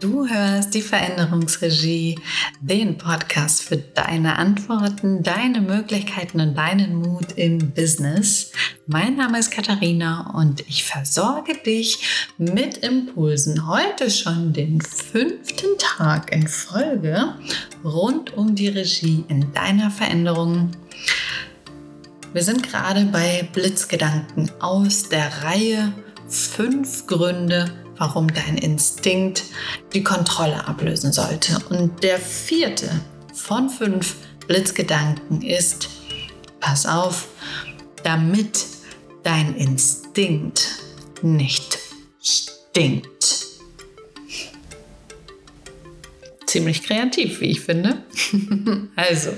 Du hörst die Veränderungsregie, den Podcast für deine Antworten, deine Möglichkeiten und deinen Mut im Business. Mein Name ist Katharina und ich versorge dich mit Impulsen. Heute schon den fünften Tag in Folge rund um die Regie in deiner Veränderung. Wir sind gerade bei Blitzgedanken aus der Reihe fünf Gründe, warum dein Instinkt die Kontrolle ablösen sollte. Und der vierte von fünf Blitzgedanken ist, pass auf, damit dein Instinkt nicht stinkt. Ziemlich kreativ, wie ich finde. also,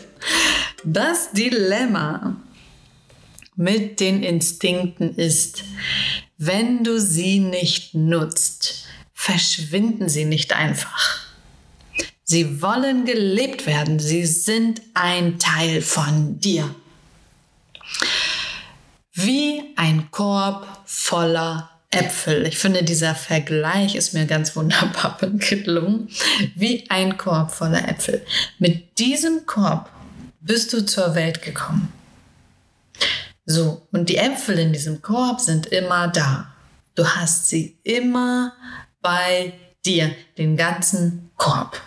das Dilemma mit den Instinkten ist, wenn du sie nicht nutzt, verschwinden sie nicht einfach. Sie wollen gelebt werden. Sie sind ein Teil von dir. Wie ein Korb voller Äpfel. Ich finde, dieser Vergleich ist mir ganz wunderbar gelungen. Wie ein Korb voller Äpfel. Mit diesem Korb bist du zur Welt gekommen. So, und die Äpfel in diesem Korb sind immer da. Du hast sie immer bei dir, den ganzen Korb.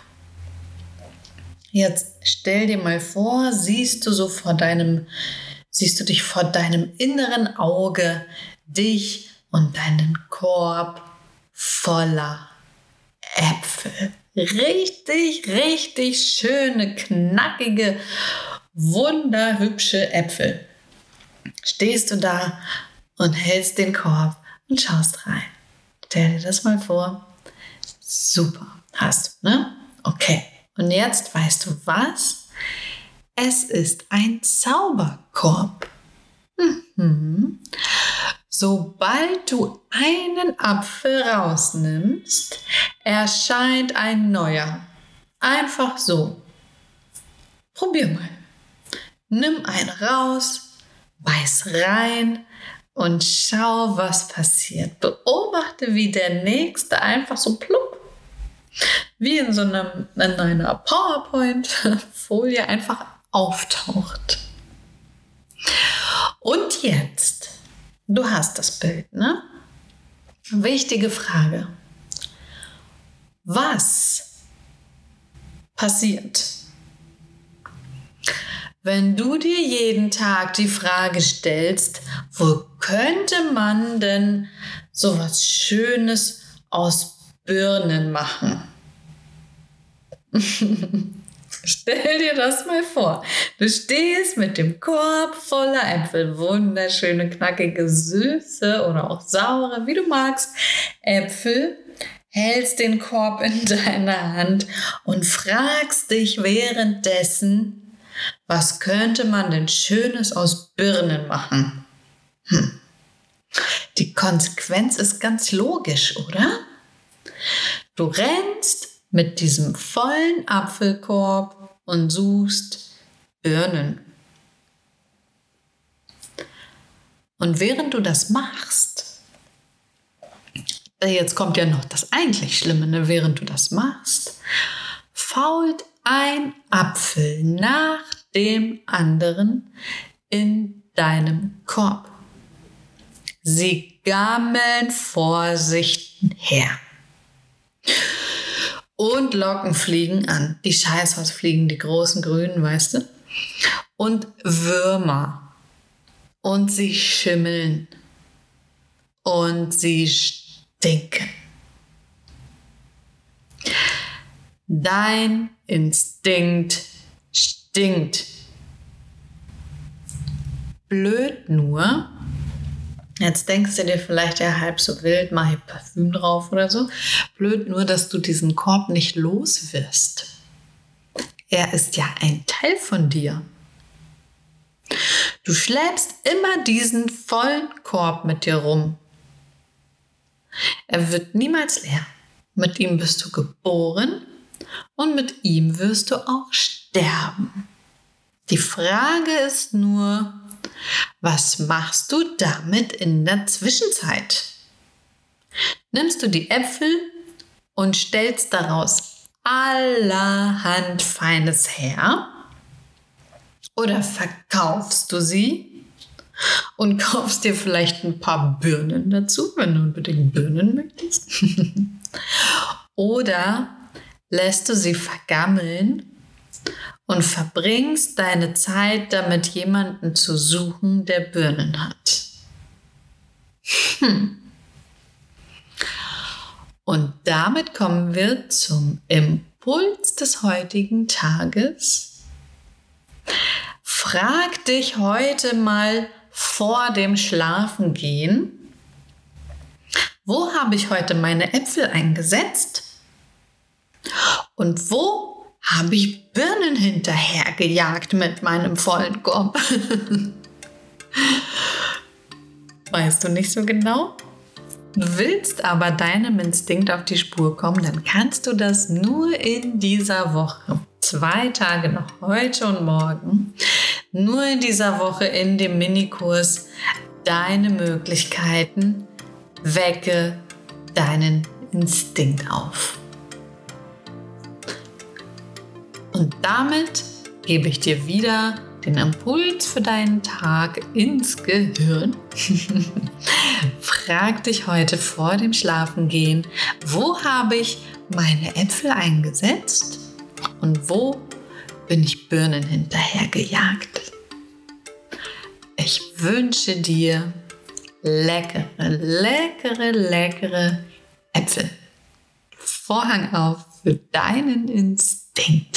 Jetzt stell dir mal vor, siehst du so vor deinem, siehst du dich vor deinem inneren Auge, dich und deinen Korb voller Äpfel. Richtig, richtig schöne, knackige, wunderhübsche Äpfel stehst du da und hältst den Korb und schaust rein. Stell dir das mal vor. Super. Hast du, ne? Okay. Und jetzt weißt du was? Es ist ein Zauberkorb. Mhm. Sobald du einen Apfel rausnimmst, erscheint ein neuer. Einfach so. Probier mal. Nimm einen raus, beiß rein und schau, was passiert. Beobachte, wie der nächste einfach so plupp, wie in so einem, in einer PowerPoint-Folie einfach auftaucht. Und jetzt, du hast das Bild, ne? Wichtige Frage. Was passiert, wenn du dir jeden Tag die Frage stellst, wo könnte man denn so was Schönes aus Birnen machen? Stell dir das mal vor. Du stehst mit dem Korb voller Äpfel, wunderschöne, knackige, süße oder auch saure, wie du magst, Äpfel, hältst den Korb in deiner Hand und fragst dich währenddessen, was könnte man denn Schönes aus Birnen machen? Hm. Die Konsequenz ist ganz logisch, oder? Du rennst mit diesem vollen Apfelkorb und suchst Birnen. Und während du das machst, äh, jetzt kommt ja noch das eigentlich Schlimme, ne? während du das machst, fault ein Apfel nach dem anderen in deinem Korb. Sie gammeln vor sich her. Und Locken fliegen an. Die Scheißhausfliegen, die großen grünen, weißt du? Und Würmer. Und sie schimmeln. Und sie stinken. Dein Instinkt stinkt. Blöd nur, jetzt denkst du dir vielleicht ja halb so wild, mach hier Parfüm drauf oder so. Blöd nur, dass du diesen Korb nicht los wirst. Er ist ja ein Teil von dir. Du schleppst immer diesen vollen Korb mit dir rum. Er wird niemals leer. Mit ihm bist du geboren und mit ihm wirst du auch sterben. Die Frage ist nur, was machst du damit in der Zwischenzeit? Nimmst du die Äpfel und stellst daraus allerhand Feines her? Oder verkaufst du sie und kaufst dir vielleicht ein paar Birnen dazu, wenn du unbedingt Birnen möchtest? Oder lässt du sie vergammeln und verbringst deine Zeit damit, jemanden zu suchen, der Birnen hat. Hm. Und damit kommen wir zum Impuls des heutigen Tages. Frag dich heute mal vor dem Schlafengehen, wo habe ich heute meine Äpfel eingesetzt? Und wo habe ich Birnen hinterhergejagt mit meinem vollen Korb? weißt du nicht so genau? Willst aber deinem Instinkt auf die Spur kommen, dann kannst du das nur in dieser Woche. Zwei Tage noch, heute und morgen. Nur in dieser Woche in dem Minikurs deine Möglichkeiten. Wecke deinen Instinkt auf. Und damit gebe ich dir wieder den Impuls für deinen Tag ins Gehirn. Frag dich heute vor dem Schlafengehen, wo habe ich meine Äpfel eingesetzt und wo bin ich Birnen hinterhergejagt. Ich wünsche dir leckere, leckere, leckere Äpfel. Vorhang auf für deinen Instinkt.